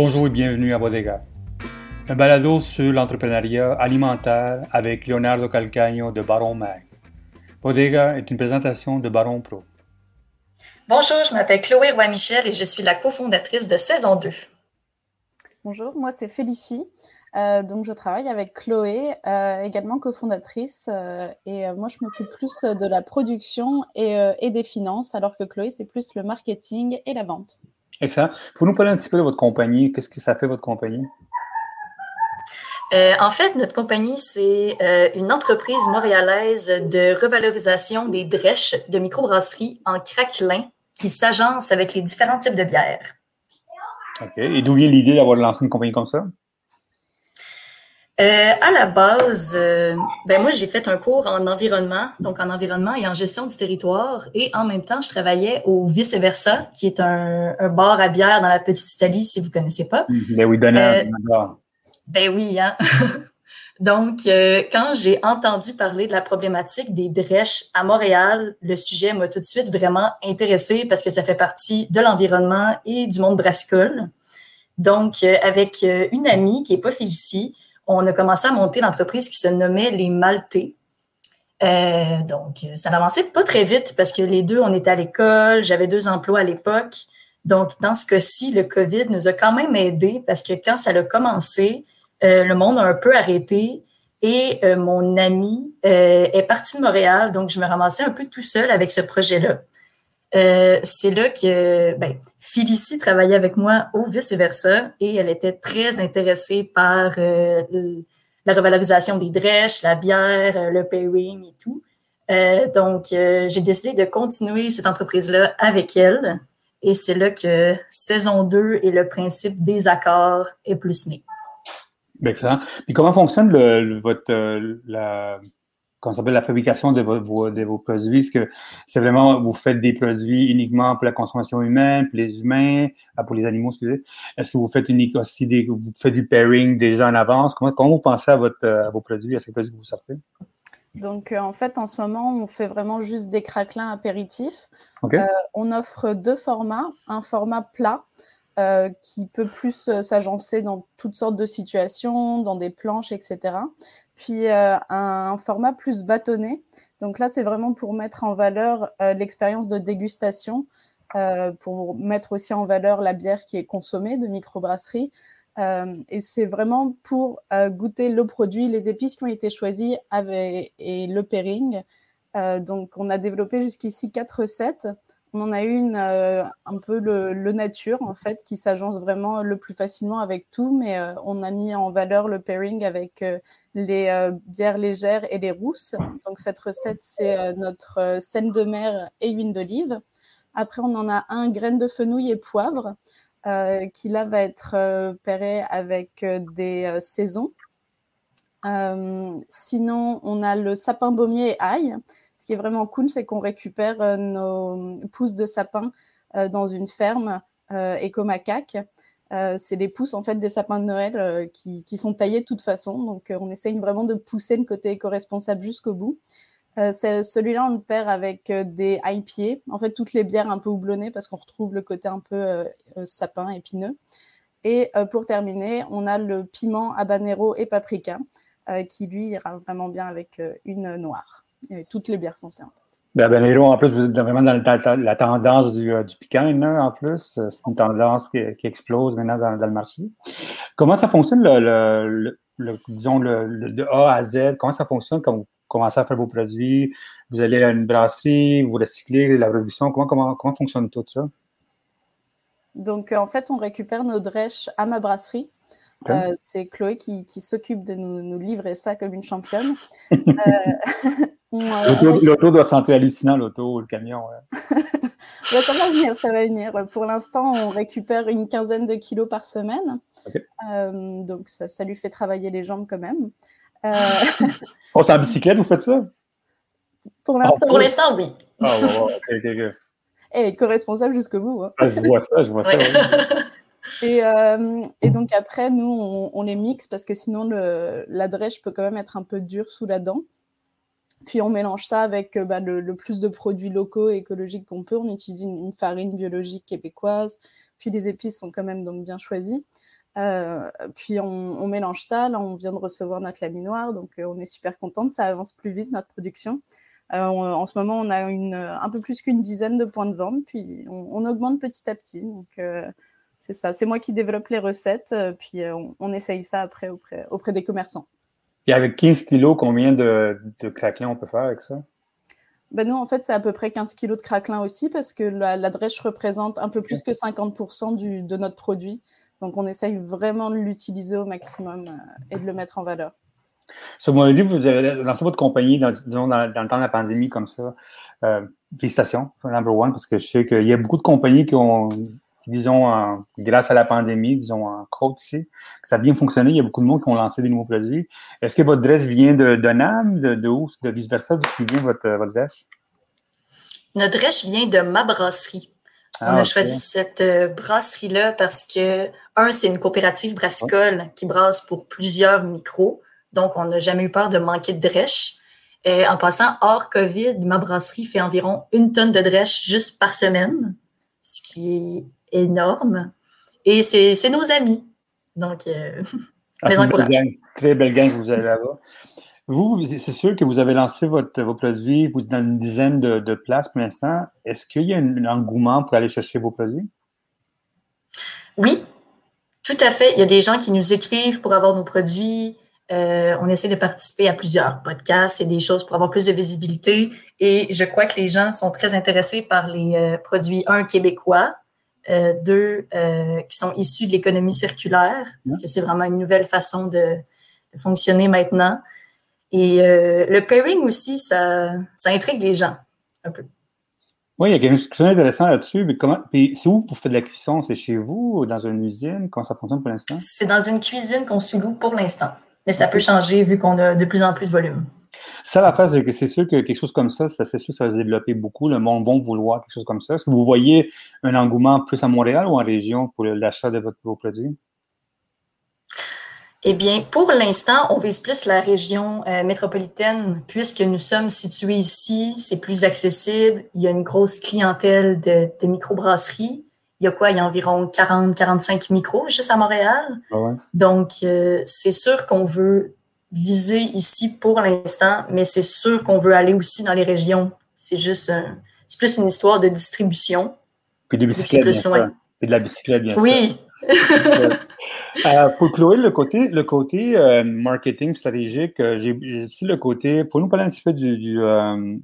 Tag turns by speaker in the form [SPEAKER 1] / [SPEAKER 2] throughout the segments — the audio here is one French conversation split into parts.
[SPEAKER 1] Bonjour et bienvenue à Bodega, un balado sur l'entrepreneuriat alimentaire avec Leonardo Calcagno de Baron Mag. Bodega est une présentation de Baron Pro.
[SPEAKER 2] Bonjour, je m'appelle Chloé Roy-Michel et je suis la cofondatrice de Saison 2.
[SPEAKER 3] Bonjour, moi c'est Félicie. Euh, donc je travaille avec Chloé, euh, également cofondatrice, euh, et moi je m'occupe plus de la production et, et, des finances, alors que Chloé c'est plus le marketing et la vente.
[SPEAKER 1] Excellent. Faut nous parler un petit peu de votre compagnie. Qu'est-ce que ça fait votre compagnie?
[SPEAKER 2] en fait, notre compagnie, c'est une entreprise montréalaise de revalorisation des drèches de microbrasserie en craquelin qui s'agence avec les différents types de bières.
[SPEAKER 1] OK. Et d'où vient l'idée d'avoir lancé une compagnie comme ça?
[SPEAKER 2] Euh, à la base, euh, ben moi j'ai fait un cours en environnement, donc en environnement et en gestion du territoire, et en même temps je travaillais au Vice Versa, qui est un, bar à bière dans la petite Italie, si vous connaissez pas.
[SPEAKER 1] Ben oui, donnez
[SPEAKER 2] euh, Ben oui, hein. donc quand j'ai entendu parler de la problématique des drèches à Montréal, le sujet m'a tout de suite vraiment intéressé parce que ça fait partie de l'environnement et du monde brassicole. Donc avec une amie qui est pas Félicie on a commencé à monter l'entreprise qui se nommait Les Maltais. Euh, donc, ça n'avançait pas très vite parce que les deux, on était à l'école, j'avais deux emplois à l'époque. Donc, dans ce cas-ci, le COVID nous a quand même aidés parce que quand ça a commencé, euh, le monde a un peu arrêté et euh, mon ami est parti de Montréal. Donc, je me ramassais un peu tout seul avec ce projet-là. Euh, c'est là que ben, Félicie travaillait avec moi au vice-versa et elle était très intéressée par euh, la revalorisation des drèches, la bière, euh, le pairing et tout. donc, j'ai décidé de continuer cette entreprise-là avec elle et c'est là que saison 2 et le principe des accords est plus né.
[SPEAKER 1] Excellent. Puis comment fonctionne le, votre, la, qu'on s'appelle la fabrication de vos, de vos produits? Est-ce que c'est vraiment, vous faites des produits uniquement pour la consommation humaine, pour les humains, ah, pour les animaux, excusez? Est-ce que vous faites unique aussi des, vous faites du pairing déjà en avance? Comment, comment vous pensez à, votre, à vos produits, à ces produits que vous sortez?
[SPEAKER 3] Donc, euh, en fait, en ce moment, on fait vraiment juste des craquelins apéritifs. Euh, on offre deux formats. Un format plat, euh, qui peut plus s'agencer dans toutes sortes de situations, dans des planches, etc puis euh, un format plus bâtonné. Donc là, c'est vraiment pour mettre en valeur euh, l'expérience de dégustation, euh, pour mettre aussi en valeur la bière qui est consommée de microbrasserie. et c'est vraiment pour goûter le produit, les épices qui ont été choisies avec, et le pairing. donc, on a développé jusqu'ici quatre recettes. On en a une un peu le, nature, en fait, qui s'agence vraiment le plus facilement avec tout, mais on a mis en valeur le pairing avec les euh, bières légères et les rousses. Donc cette recette, c'est euh, notre euh, scène de mer et huile d'olive. Après, on en a un graine de fenouil et poivre, qui là va être pairé avec des saisons. sinon, on a le sapin baumier et ail. Qui est vraiment cool, c'est qu'on récupère nos pousses de sapin dans une ferme éco-macaque. Euh, c'est les pousses en fait des sapins de Noël euh, qui, sont taillés de toute façon. Donc euh, on essaye vraiment de pousser le côté éco-responsable jusqu'au bout. Celui-là, on le perd avec des IPA, en fait toutes les bières un peu houblonnées parce qu'on retrouve le côté un peu sapin épineux. Et pour terminer, on a le piment habanero et paprika qui lui ira vraiment bien avec une noire. Toutes les bières foncées.
[SPEAKER 1] Ben, ben en plus, vous êtes vraiment dans la, tendance du, euh, du piquant, en plus. Euh, c'est une tendance qui, explose maintenant dans, le marché. Comment ça fonctionne, le, disons, le, de A à Z? Comment ça fonctionne quand vous commencez à faire vos produits? Vous allez à une brasserie, vous recyclez la production. Comment, comment, comment fonctionne tout ça?
[SPEAKER 3] Donc, en fait, on récupère nos drèches à ma brasserie. c'est Chloé qui, s'occupe de nous, livrer ça comme une championne.
[SPEAKER 1] L'auto doit sentir hallucinant, l'auto, le camion.
[SPEAKER 3] ça va venir, ça va venir. Pour l'instant, on récupère une quinzaine de kilos par semaine. Euh, donc, ça, lui fait travailler les jambes quand même.
[SPEAKER 1] Euh... oh, c'est en bicyclette, vous faites ça?
[SPEAKER 2] Pour l'instant, oui. Ah,
[SPEAKER 3] Et co-responsable jusqu'au bout. Hein.
[SPEAKER 1] Ah, je vois ça, je vois ça.
[SPEAKER 3] Et, euh, et, donc après, nous, on, on, les mixe parce que sinon, le, la drèche peut quand même être un peu dure sous la dent. Puis on mélange ça avec euh, bah, le, plus de produits locaux et écologiques qu'on peut. On utilise une, farine biologique québécoise. Puis les épices sont quand même bien choisies. Euh, puis on, mélange ça. Là, on vient de recevoir notre laminoir, donc euh, on est super contente. Ça avance plus vite notre production. en ce moment, on a un peu plus qu'une dizaine de points de vente, puis on, augmente petit à petit. Donc c'est ça. C'est moi qui développe les recettes, puis on, essaye ça après auprès des commerçants.
[SPEAKER 1] Et avec 15 kilos, combien de, de craquelins on peut faire avec ça?
[SPEAKER 3] Ben nous, en fait, c'est à peu près 15 kilos de craquelin aussi parce que la, la drèche représente un peu plus que 50% du, de notre produit. Donc, on essaye vraiment de l'utiliser au maximum euh, et de le mettre en valeur.
[SPEAKER 1] Sur mon dit, vous avez lancé votre compagnie dans, dans, dans, le temps de la pandémie comme ça. Euh, félicitations, number one, parce que je sais qu'il y a beaucoup de compagnies qui ont disons, grâce à la pandémie, disons, en côte ici, que ça a bien fonctionné. Il y a beaucoup de monde qui ont lancé des nouveaux produits. Est-ce que votre dresse vient de, de NAM, de, de où, de vice-versa, d'où vient votre, votre dresse?
[SPEAKER 2] Notre drèche vient de ma brasserie. Ah, On a choisi cette euh, brasserie-là parce que, un, c'est une coopérative brassicole qui brasse pour plusieurs micros. Donc, on n'a jamais eu peur de manquer de drèche. Et en passant, hors COVID, ma brasserie fait environ une tonne de drèche juste par semaine, ce qui est énorme. Et c'est nos amis. Donc, euh,
[SPEAKER 1] ah, très belle gang que vous avez là-bas. Vous, c'est sûr que vous avez lancé votre, vos produits, vous êtes dans une dizaine de, de places pour l'instant. Est-ce qu'il y a un, engouement pour aller chercher vos produits?
[SPEAKER 2] Oui, tout à fait. Il y a des gens qui nous écrivent pour avoir nos produits. Euh, on essaie de participer à plusieurs podcasts et des choses pour avoir plus de visibilité. Et je crois que les gens sont très intéressés par les euh, produits, un, québécois, euh, deux euh, qui sont issus de l'économie circulaire, parce que c'est vraiment une nouvelle façon de, fonctionner maintenant. Et euh, le pairing aussi, ça, ça intrigue les gens un peu.
[SPEAKER 1] Oui, il y a quelque chose d'intéressant là-dessus. Mais comment, c'est où vous faites de la cuisson? C'est chez vous ou dans une usine? Comment ça fonctionne pour l'instant?
[SPEAKER 2] C'est dans une cuisine qu'on sous-loue pour l'instant. Mais ça peut changer vu qu'on a de plus en plus de volume.
[SPEAKER 1] Ça, la phase, c'est que c'est sûr que quelque chose comme ça, ça c'est sûr que ça va se développer beaucoup. Le monde va vouloir quelque chose comme ça. Est-ce que vous voyez un engouement plus à Montréal ou en région pour l'achat de votre, vos produits?
[SPEAKER 2] Eh bien, pour l'instant, on vise plus la région euh, métropolitaine puisque nous sommes situés ici, c'est plus accessible. Il y a une grosse clientèle de, de microbrasseries. Il y a quoi? Il y a environ 40-45 micros juste à Montréal. Ah Donc, euh, c'est sûr qu'on veut viser ici pour l'instant, mais c'est sûr qu'on veut aller aussi dans les régions. C'est juste, c'est plus une histoire de distribution.
[SPEAKER 1] Puis de bicyclette, plus loin. Puis de la bicyclette, bien
[SPEAKER 2] oui.
[SPEAKER 1] sûr. euh, pour Chloé, le côté, le côté euh, marketing stratégique, euh, j'ai ici le côté. Pour nous parler un petit peu du, du,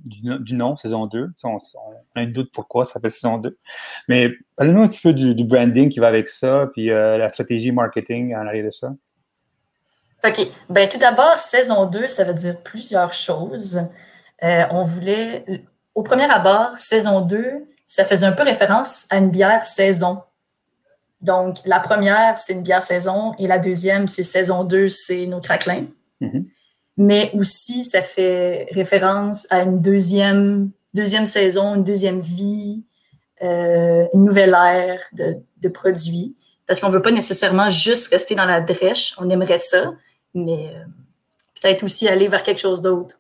[SPEAKER 1] du, nom, saison 2. On, a un doute pourquoi ça s'appelle saison 2. Mais parlez-nous un petit peu du, du, branding qui va avec ça, puis la stratégie marketing en arrière de ça.
[SPEAKER 2] OK. Ben, tout d'abord, saison 2, ça veut dire plusieurs choses. Euh, on voulait, au premier abord, saison 2, ça faisait un peu référence à une bière saison. Donc, la première, c'est une bière saison, et la deuxième, c'est saison 2, c'est nos craquelins. Mm-hmm. Mais aussi, ça fait référence à une deuxième, deuxième saison, une deuxième vie, euh, une nouvelle ère de, de produits. Parce qu'on ne veut pas nécessairement juste rester dans la drèche, on aimerait ça, mais euh, peut-être aussi aller vers quelque chose d'autre.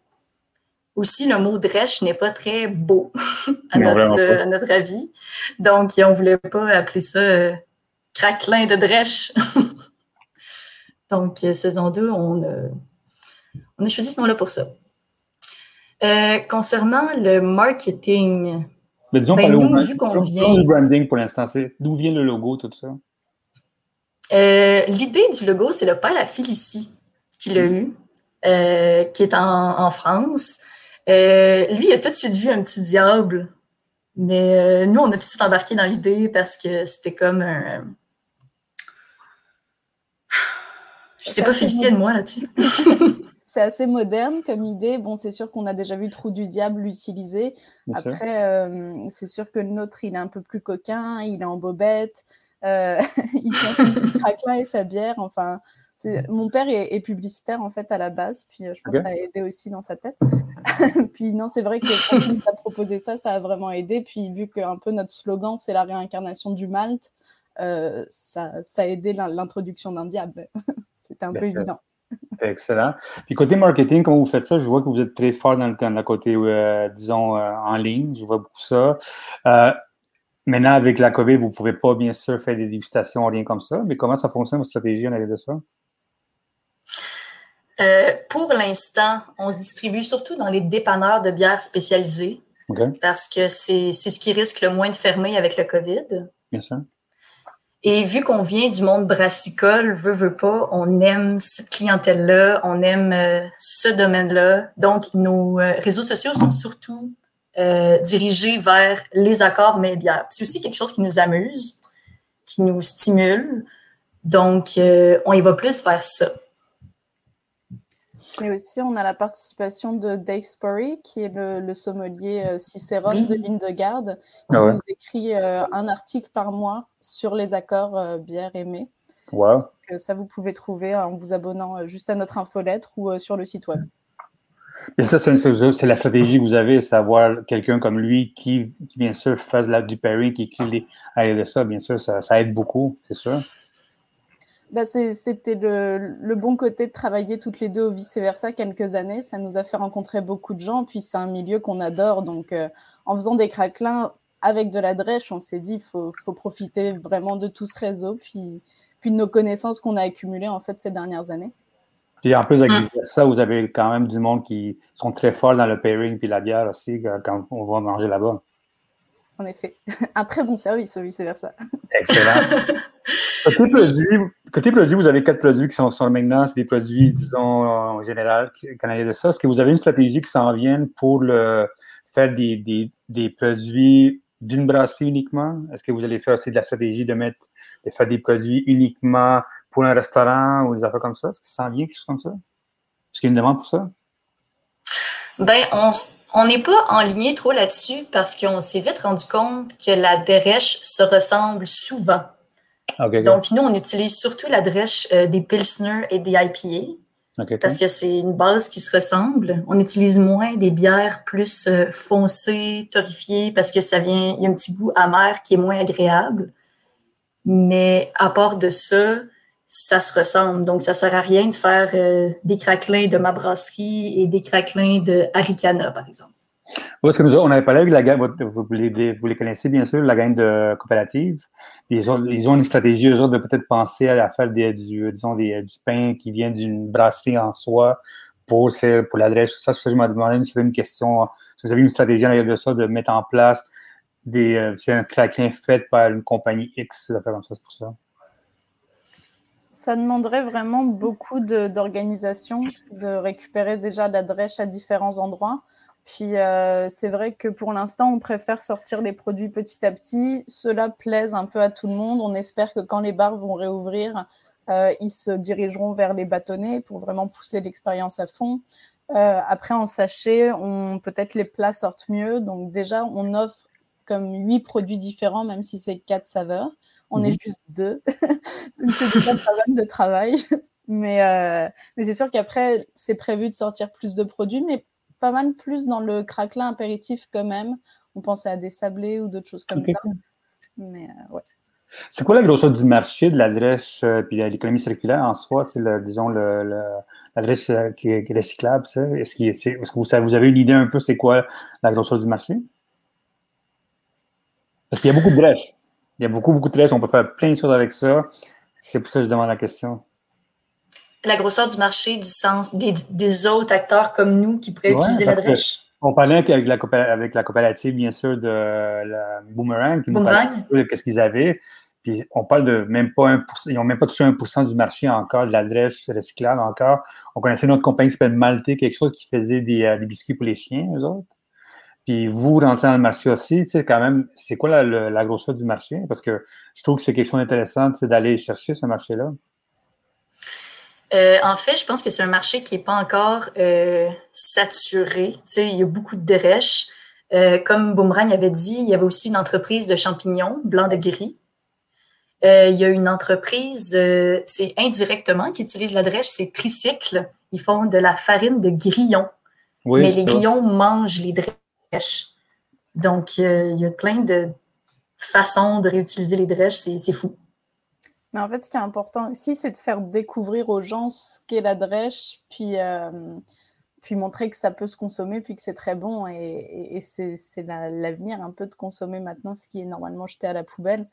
[SPEAKER 2] Aussi, le mot drèche n'est pas très beau à, notre, avis. Donc, on ne voulait pas appeler ça euh, craquelin de drèche. Donc, euh, saison 2, on a, on a choisi ce nom-là pour ça. concernant le marketing,
[SPEAKER 1] Mais disons, ben, nous, vu qu'on vient... Le branding pour l'instant, c'est d'où vient le logo, tout ça?
[SPEAKER 2] L'idée du logo, c'est le père à Félicie qui l'a eu, euh, qui est en, France. Euh, lui, il a tout de suite vu un petit diable. Mais euh, nous, on a tout de suite embarqué dans l'idée parce que c'était comme un. Je sais pas féliciter de moi là-dessus.
[SPEAKER 3] c'est assez moderne comme idée. Bon, c'est sûr qu'on a déjà vu le trou du diable l'utiliser. Après, c'est sûr que le nôtre, il est un peu plus coquin, il est en bobette, il tient son petit craquelin et sa bière. Enfin, mon père est, publicitaire en fait à la base, puis euh, je pense que ça a aidé aussi dans sa tête. puis non, c'est vrai que quand il nous a proposé ça, ça a vraiment aidé. Puis vu que un peu notre slogan c'est la réincarnation du Malte, euh, ça, ça, a aidé l'introduction d'un diable. C'était un peu évident.
[SPEAKER 1] Excellent. Puis côté marketing, comment vous faites ça? Je vois que vous êtes très fort dans le, côté, euh, disons, euh, en ligne. Je vois beaucoup ça. Euh, maintenant, avec la COVID, vous ne pouvez pas, bien sûr, faire des dégustations, rien comme ça. Mais comment ça fonctionne, votre stratégie en arrière de ça?
[SPEAKER 2] Pour l'instant, on se distribue surtout dans les dépanneurs de bières spécialisées. Parce que c'est ce qui risque le moins de fermer avec le COVID.
[SPEAKER 1] Bien sûr.
[SPEAKER 2] Et vu qu'on vient du monde brassicole, veut, veut pas, on aime cette clientèle-là, on aime euh, ce domaine-là. Donc, nos euh, réseaux sociaux sont surtout euh, dirigés vers les accords mais bières. C'est aussi quelque chose qui nous amuse, qui nous stimule. Donc, on y va plus vers ça.
[SPEAKER 3] Mais aussi, on a la participation de Dave Sporry, qui est le, sommelier euh, Cicérone de ligne de garde, qui ah nous écrit euh, un article par mois sur les accords euh, bière aimés.
[SPEAKER 1] Wow.
[SPEAKER 3] Que ça, vous pouvez trouver en vous abonnant juste à notre infolettre ou sur le site web.
[SPEAKER 1] Et ça, c'est la stratégie que vous avez, c'est avoir quelqu'un comme lui qui, bien sûr, fasse la, du pairing, qui écrit les, ça, bien sûr, ça, ça aide beaucoup, c'est sûr.
[SPEAKER 3] Bah, c'était le, bon côté de travailler toutes les deux au vice-versa quelques années. Ça nous a fait rencontrer beaucoup de gens. Puis c'est un milieu qu'on adore. Donc euh, en faisant des craquelins avec de la drèche, on s'est dit il faut, profiter vraiment de tout ce réseau. Puis, puis de nos connaissances qu'on a accumulées en fait ces dernières années.
[SPEAKER 1] Puis en plus, avec ça, vous avez quand même du monde qui sont très forts dans le pairing puis la bière aussi quand on va manger là-bas.
[SPEAKER 3] En effet, un très bon service au vice-versa.
[SPEAKER 1] Excellent. Côté produit, côté vous avez quatre produits qui sont, sur maintenant. C'est des produits, disons, en général, canadiens de ça. Est-ce que vous avez une stratégie qui s'en vient pour le, faire des, des, produits d'une brasserie uniquement? Est-ce que vous allez faire aussi de la stratégie de mettre, de faire des produits uniquement pour un restaurant ou des affaires comme ça? Est-ce que ça s'en vient quelque chose comme ça? Est-ce qu'il y a une demande pour ça?
[SPEAKER 2] Ben, on n'est pas en ligne trop là-dessus parce qu'on s'est vite rendu compte que la dérèche se ressemble souvent. Donc, nous, on utilise surtout la drèche euh, des Pilsner et des IPA. Parce que c'est une base qui se ressemble. On utilise moins des bières plus euh, foncées, torréfiées, parce que ça vient, il y a un petit goût amer qui est moins agréable. Mais à part de ça, ça se ressemble. Donc, ça sert à rien de faire euh, des craquelins de ma brasserie et des craquelins de Aricana, par exemple.
[SPEAKER 1] Parce que nous, on avait parlé avec la gang, vous les, connaissez bien sûr, la gang de coopératives. Ils ont, une stratégie, eux autres, de peut-être penser à faire des, du, disons, des, du pain qui vient d'une brasserie en soi pour, pour l'adresse. Ça, je me demandais si une question, si vous avez une stratégie en de ça, de mettre en place des, euh, c'est un craquelin fait par une compagnie X, ça comme ça, c'est pour ça?
[SPEAKER 3] Ça demanderait vraiment beaucoup d'organisation, de, récupérer déjà l'adresse à différents endroits. Puis euh, c'est vrai que pour l'instant, on préfère sortir les produits petit à petit. Cela plaise un peu à tout le monde. On espère que quand les bars vont réouvrir, euh, ils se dirigeront vers les bâtonnets pour vraiment pousser l'expérience à fond. Euh, après, en sachet, on peut-être les plats sortent mieux. Donc déjà, on offre comme huit produits différents, même si c'est quatre saveurs. On est mhm. juste deux. Donc c'est déjà pas mal de travail. Mais, mais c'est sûr qu'après, c'est prévu de sortir plus de produits, mais pas mal plus dans le craquelin apéritif quand même. On pensait à des sablés ou d'autres choses comme ça. Mais euh, ouais.
[SPEAKER 1] C'est quoi la grosseur du marché de l'adresse euh, puis l'économie circulaire en soi? C'est, le, disons, l'adresse euh, qui, est, recyclable, ça? Est-ce, que vous, vous, avez une idée un peu c'est quoi la grosseur du marché? Parce qu'il y a beaucoup de drèches. Il y a beaucoup, beaucoup de drèches. On peut faire plein de choses avec ça. C'est pour ça que je demande la question
[SPEAKER 2] la grosseur du marché du sens des, autres acteurs comme nous qui pourraient utiliser la drèche?
[SPEAKER 1] On parlait avec la, avec la coopérative, bien sûr, de la Boomerang, qui
[SPEAKER 2] Boomerang.
[SPEAKER 1] nous de ce qu'ils avaient. Puis on parle de même pas 1%, ils n'ont même pas touché 1% du marché encore, de l'adresse recyclable encore. On connaissait une autre compagnie qui s'appelle Malté, quelque chose qui faisait des, euh, des, biscuits pour les chiens, eux autres. Puis vous rentrez dans le marché aussi, tu sais, quand même, c'est quoi la, la, grosseur du marché? Parce que je trouve que c'est quelque chose d'intéressant, c'est d'aller chercher ce marché-là.
[SPEAKER 2] Euh, en fait, je pense que c'est un marché qui n'est pas encore euh, saturé. il y a beaucoup de drèches. Euh, comme Boomerang avait dit, il y avait aussi une entreprise de champignons blancs de gris. il y a une entreprise, c'est indirectement, qui utilise la drèche, c'est Tricycle. Ils font de la farine de grillons. mais les grillons mangent les drèches. Donc, il y a plein de façons de réutiliser les drèches. C'est fou.
[SPEAKER 3] Mais en fait, ce qui est important aussi, c'est de faire découvrir aux gens ce qu'est la drèche, puis, euh, puis montrer que ça peut se consommer, puis que c'est très bon. Et, c'est l'avenir un peu de consommer maintenant ce qui est normalement jeté à la poubelle.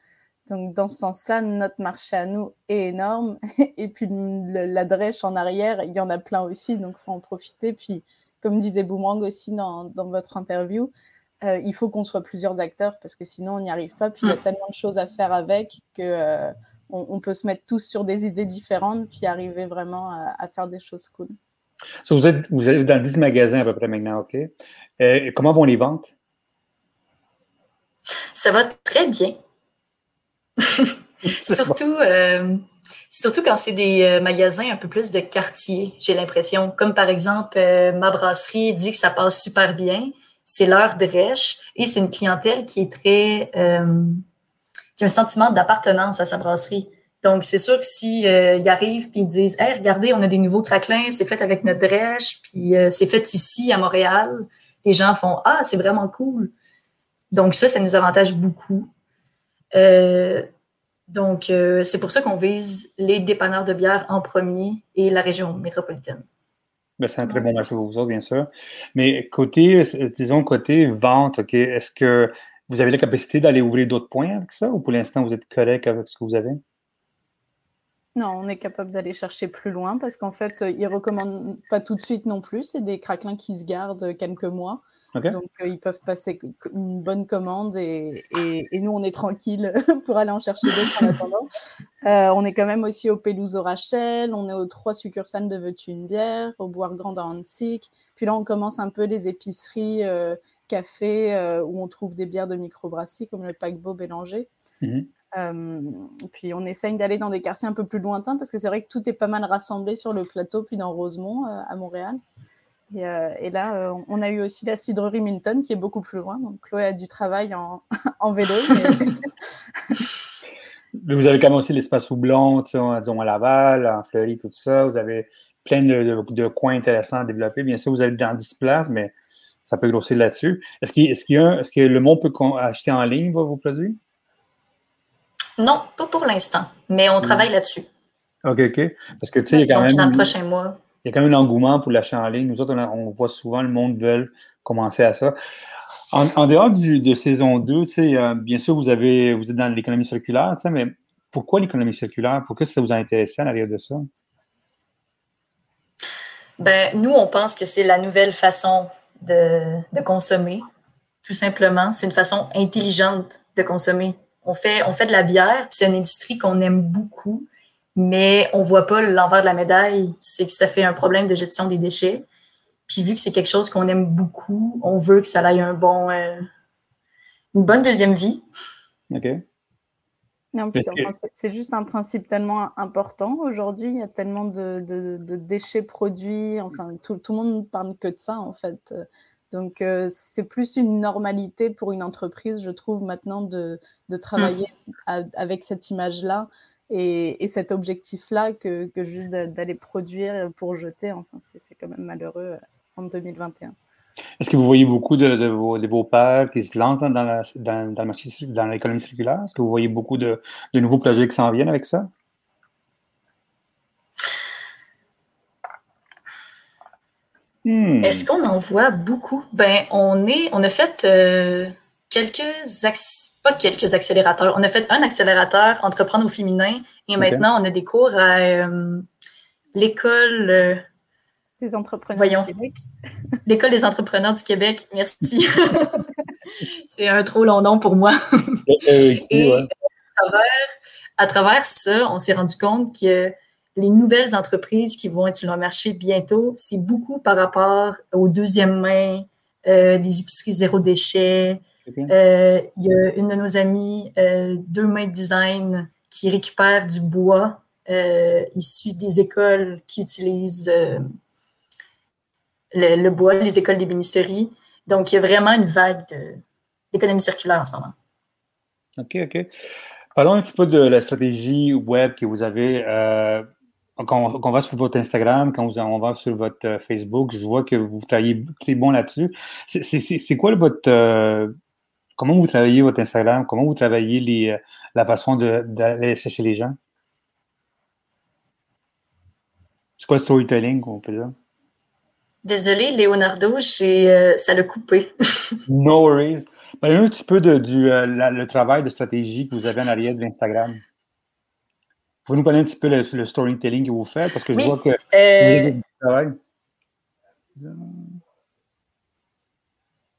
[SPEAKER 3] Donc, dans ce sens-là, notre marché à nous est énorme. Et puis, la drèche en arrière, il y en a plein aussi, donc il faut en profiter. Puis, comme disait Boomerang aussi dans, dans votre interview, euh, il faut qu'on soit plusieurs acteurs parce que sinon, on n'y arrive pas. Puis, il y a mm. tellement de choses à faire avec que. Euh, on, peut se mettre tous sur des idées différentes puis arriver vraiment à, faire des choses cool.
[SPEAKER 1] vous, êtes, vous êtes dans 10 magasins à peu près maintenant, OK? Euh, comment vont les ventes?
[SPEAKER 2] Ça va très bien. surtout, euh, surtout quand c'est des euh, magasins un peu plus de quartier, j'ai l'impression. Comme par exemple, ma brasserie dit que ça passe super bien. C'est l'heure de rêche et c'est une clientèle qui est très un sentiment d'appartenance à sa brasserie. Donc, c'est sûr que s'ils si, euh, arrivent et ils disent Hey, regardez, on a des nouveaux craquelins, c'est fait avec notre drèche, puis euh, c'est fait ici à Montréal, les gens font Ah, c'est vraiment cool. Donc, ça, ça nous avantage beaucoup. Euh, donc, c'est pour ça qu'on vise les dépanneurs de bière en premier et la région métropolitaine.
[SPEAKER 1] Ben, c'est un très bon marché pour vous autres, bien sûr. Mais côté, disons, côté vente, OK, est-ce que vous avez la capacité d'aller ouvrir d'autres points avec ça ou pour l'instant, vous êtes correct avec ce que vous avez?
[SPEAKER 3] Non, on est capable d'aller chercher plus loin parce qu'en fait, ils ne recommandent pas tout de suite non plus. C'est des craquelins qui se gardent quelques mois. Donc, euh, ils peuvent passer une bonne commande et, nous, on est tranquille pour aller en chercher d'autres en attendant. Euh, on est quand même aussi au Pelouse au Rachel. On est aux trois succursales de Veux-tu une bière, au Boire Grand à Hansik. Puis là, on commence un peu les épiceries euh, café euh, où on trouve des bières de microbrasserie comme le paquebot Bélanger. Mhm. Euh, puis on essaye d'aller dans des quartiers un peu plus lointains parce que c'est vrai que tout est pas mal rassemblé sur le plateau, puis dans Rosemont euh, à Montréal. Et, là, on a eu aussi la cidrerie Minton qui est beaucoup plus loin. Donc Chloé a du travail en, en vélo.
[SPEAKER 1] Mais... vous avez quand même aussi l'espace houblon, disons à Laval, en Fleury, tout ça. Vous avez plein de, de, coins intéressants à développer. Bien sûr, vous êtes dans 10 places, mais ça peut grossir là-dessus. Est-ce, qu'il, est-ce, est-ce que le monde peut acheter en ligne vos, produits?
[SPEAKER 2] Non, pas pour l'instant, mais on travaille là-dessus.
[SPEAKER 1] OK, OK. Parce que, tu sais, il y a quand même.
[SPEAKER 2] Dans le prochain mois.
[SPEAKER 1] Il y a quand même un engouement pour l'achat en ligne. Nous autres, on, voit souvent le monde veut commencer à ça. En, dehors de saison 2, tu sais, euh, bien sûr, vous, avez, vous êtes dans l'économie circulaire, tu sais, mais pourquoi l'économie circulaire? Pourquoi ça vous a intéressé à l'arrière de ça?
[SPEAKER 2] Ben, nous, on pense que c'est la nouvelle façon de, consommer, tout simplement. C'est une façon intelligente de consommer. On fait, on fait de la bière, c'est une industrie qu'on aime beaucoup, mais on voit pas l'envers de la médaille, c'est que ça fait un problème de gestion des déchets. Puis vu que c'est quelque chose qu'on aime beaucoup, on veut que ça ait un bon, euh, une bonne deuxième vie.
[SPEAKER 3] C'est juste un principe tellement important aujourd'hui. Il y a tellement de, déchets produits. Enfin, tout, tout, le monde ne parle que de ça, en fait. Donc, euh, c'est plus une normalité pour une entreprise, je trouve, maintenant de, travailler mmh. avec cette image-là et, cet objectif-là que, que, juste d'aller produire pour jeter. Enfin, c'est quand même malheureux euh, en 2021.
[SPEAKER 1] Est-ce que vous voyez beaucoup de, vos, de vos pairs qui se lancent dans, dans, dans l'économie circulaire? Est-ce que vous voyez beaucoup de, nouveaux projets qui s'en viennent avec ça?
[SPEAKER 2] Hmm. Est-ce qu'on en voit beaucoup? Ben, on est, on a fait euh, quelques, pas quelques accélérateurs. On a fait un accélérateur entreprendre au féminin et maintenant on a des cours à euh, l'école. Euh,
[SPEAKER 3] des entrepreneurs du Québec.
[SPEAKER 2] L'École des entrepreneurs du Québec, merci. c'est un trop long nom pour moi. Et à, travers, ça, on s'est rendu compte que les nouvelles entreprises qui vont être sur le marché bientôt, c'est beaucoup par rapport aux deuxième main, euh, des épiceries zéro déchet. Euh, il y a une de nos amies, euh, Deux Mains Design, qui récupère du bois issu des écoles qui utilisent le, bois, les écoles d'ébénisterie. Donc, il y a vraiment une vague d'économie circulaire en ce moment.
[SPEAKER 1] OK, OK. Parlons un petit peu de la stratégie web que vous avez. Euh, quand, on, va sur votre Instagram, quand on va sur votre euh, Facebook, je vois que vous travaillez très bon là-dessus. C'est quoi votre. Euh, comment vous travaillez votre Instagram? Comment vous travaillez les, la façon d'aller chercher les gens? C'est quoi le storytelling, on peut dire?
[SPEAKER 2] Désolé, Leonardo, euh, ça l'a coupé.
[SPEAKER 1] no worries. Parlez-nous un petit peu de, du euh, le travail de stratégie que vous avez en arrière de l'Instagram. Vous nous parler un petit peu le, storytelling que vous faites? Parce que je vois que vous avez du travail.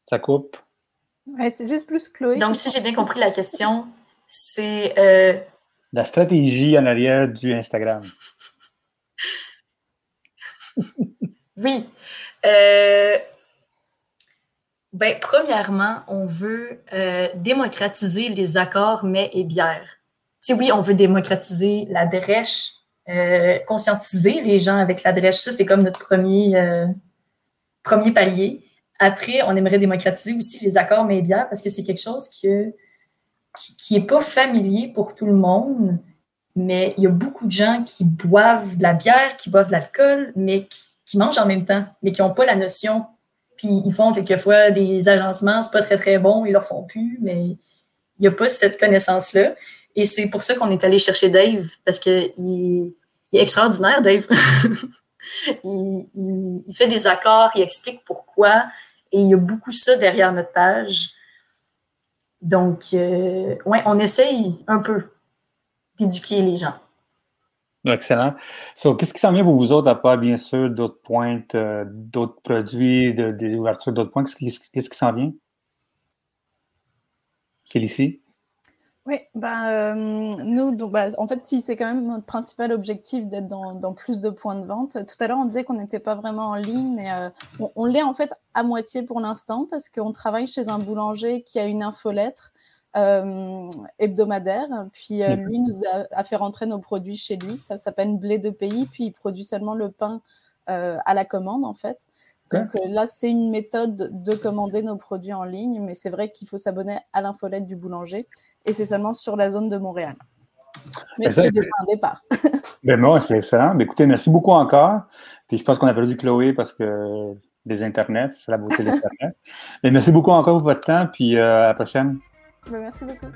[SPEAKER 1] Ça coupe.
[SPEAKER 3] c'est juste plus Chloé.
[SPEAKER 2] Donc, si j'ai bien compris la question, c'est. Euh,
[SPEAKER 1] la stratégie en arrière du Instagram.
[SPEAKER 2] oui. Euh, ben, premièrement, on veut euh, démocratiser les accords mets et bières. Si oui, on veut démocratiser la drèche, conscientiser les gens avec la drèche. Ça, c'est comme notre premier, premier palier. Après, on aimerait démocratiser aussi les accords mets et bières parce que c'est quelque chose qui n'est pas familier pour tout le monde, mais il y a beaucoup de gens qui boivent de la bière, qui boivent de l'alcool, mais qui, mangent en même temps, mais qui n'ont pas la notion. Puis ils font quelquefois des agencements, c'est pas très très bon, ils leur font plus, mais il n'y a pas cette connaissance-là. Et c'est pour ça qu'on est allé chercher Dave, parce qu'il il est extraordinaire, Dave. il, il, fait des accords, il explique pourquoi, et il y a beaucoup ça derrière notre page. Donc, euh, ouais, on essaye un peu d'éduquer les gens.
[SPEAKER 1] Excellent. qu'est-ce qui s'en vient pour vous autres, à part bien sûr d'autres pointes, euh, d'autres produits, des ouvertures d'autres points? Qu'est-ce qui s'en vient? Félicie?
[SPEAKER 3] Oui, bah, nous, donc, bah, en fait, si c'est quand même notre principal objectif d'être dans, plus de points de vente. Tout à l'heure, on disait qu'on n'était pas vraiment en ligne, mais euh, on, l'est en fait à moitié pour l'instant parce qu'on travaille chez un boulanger qui a une infolettre hebdomadaire. Puis euh, lui nous a, fait rentrer nos produits chez lui. Ça s'appelle Blé de pays. Puis il produit seulement le pain euh, à la commande, en fait. Donc euh, là, c'est une méthode de commander nos produits en ligne, mais c'est vrai qu'il faut s'abonner à l'infolette du boulanger et c'est seulement sur la zone de Montréal. Mais c'est déjà un départ.
[SPEAKER 1] ben non, c'est excellent. Ben, écoutez, merci beaucoup encore. Puis je pense qu'on a perdu Chloé parce que des internets, c'est la beauté des internets. Ben, merci beaucoup encore pour votre temps, puis euh, à la prochaine.
[SPEAKER 3] Ben, merci beaucoup.